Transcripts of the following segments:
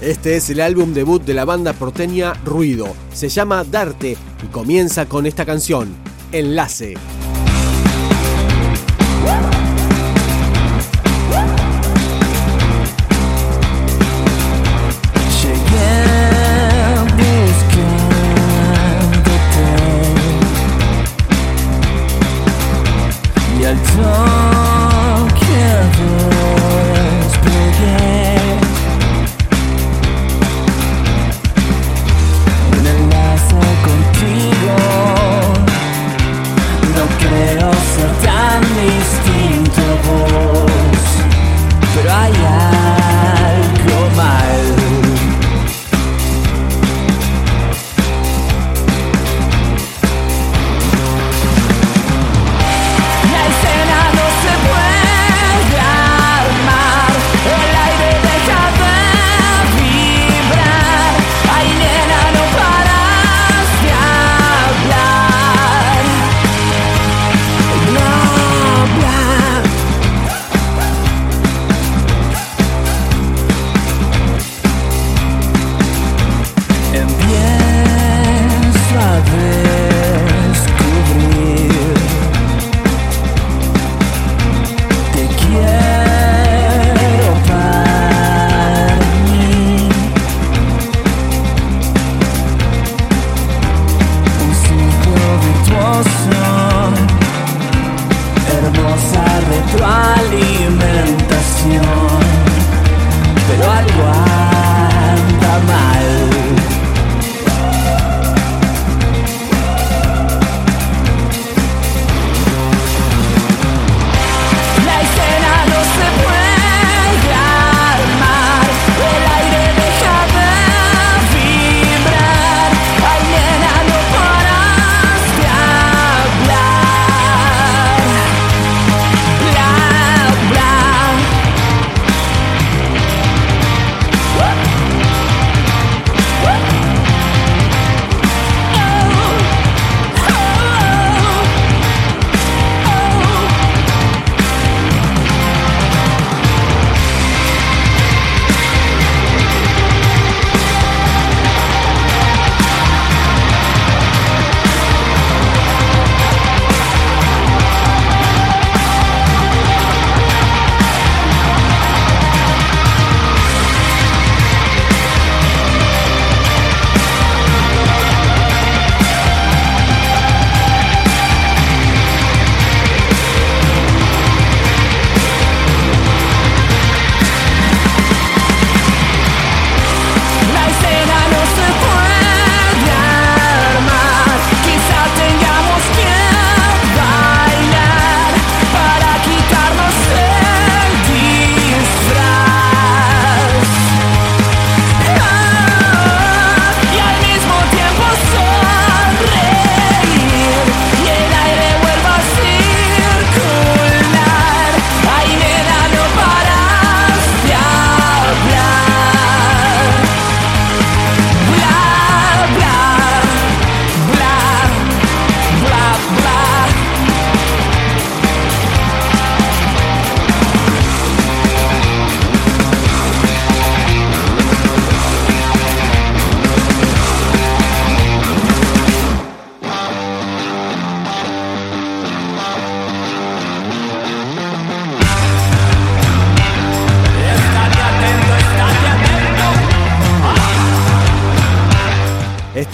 Este es el álbum debut de la banda porteña Ruido. Se llama Darte y comienza con esta canción, Enlace.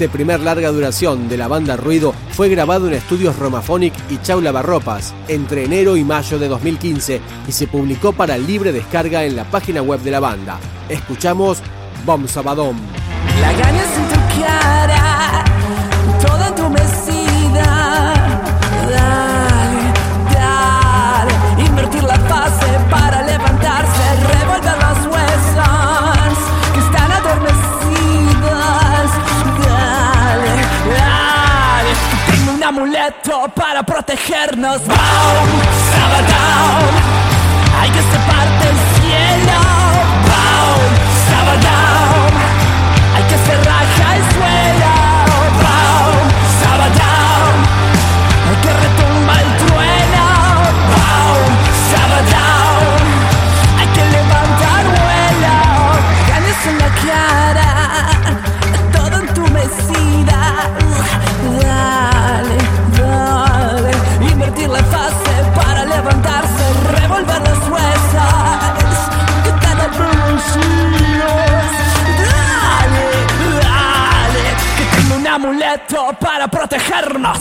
Este primer larga duración de la banda Ruido fue grabado en estudios Romaphonic y Chaula Barropas entre enero y mayo de 2015 y se publicó para libre descarga en la página web de la banda. Escuchamos Bom ganas para protegernos. Bow, down. Hay que separarte. para protegernos.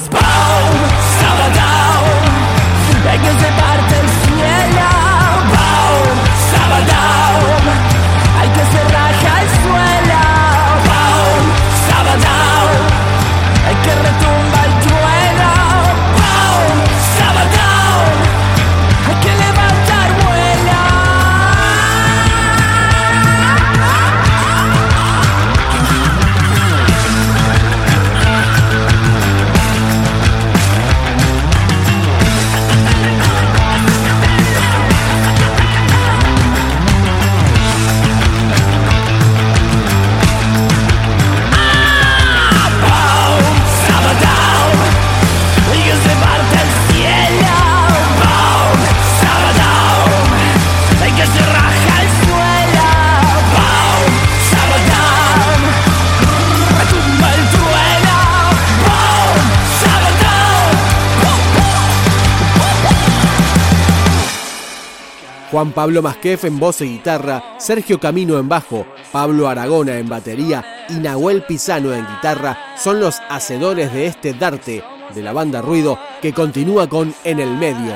Juan Pablo Masquef en voz y guitarra, Sergio Camino en bajo, Pablo Aragona en batería y Nahuel Pisano en guitarra son los hacedores de este darte de la banda Ruido que continúa con En el Medio.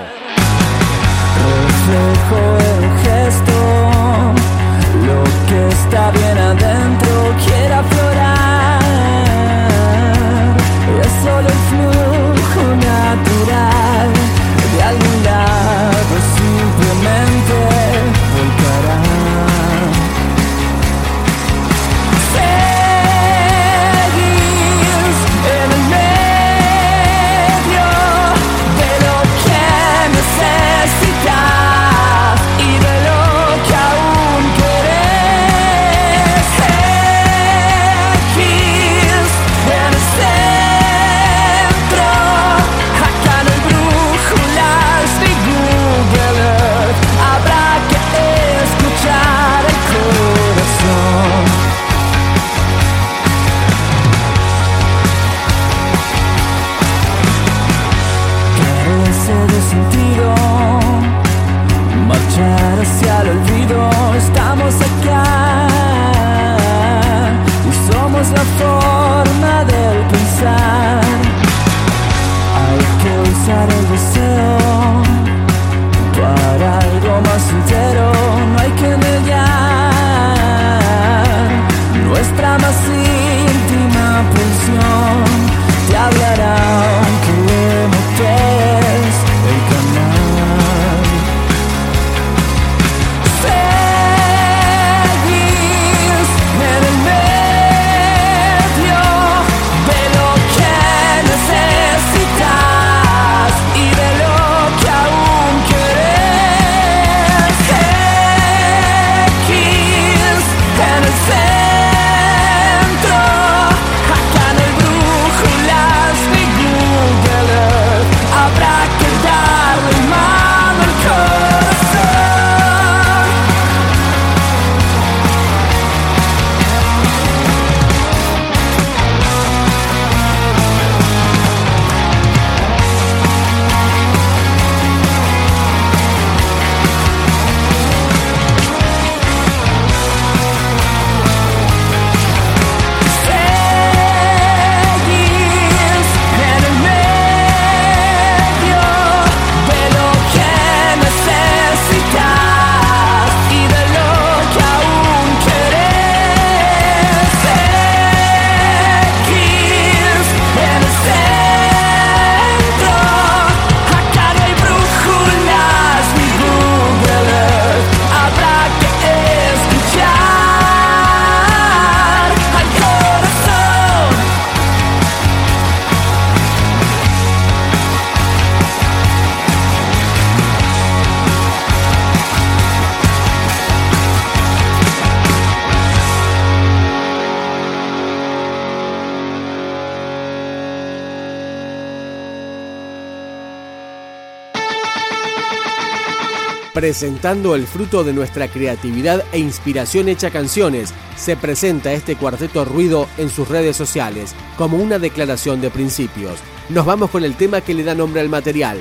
Presentando el fruto de nuestra creatividad e inspiración hecha canciones. Se presenta este cuarteto ruido en sus redes sociales como una declaración de principios. Nos vamos con el tema que le da nombre al material,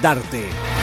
Darte.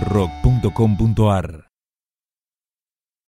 rock.com.ar.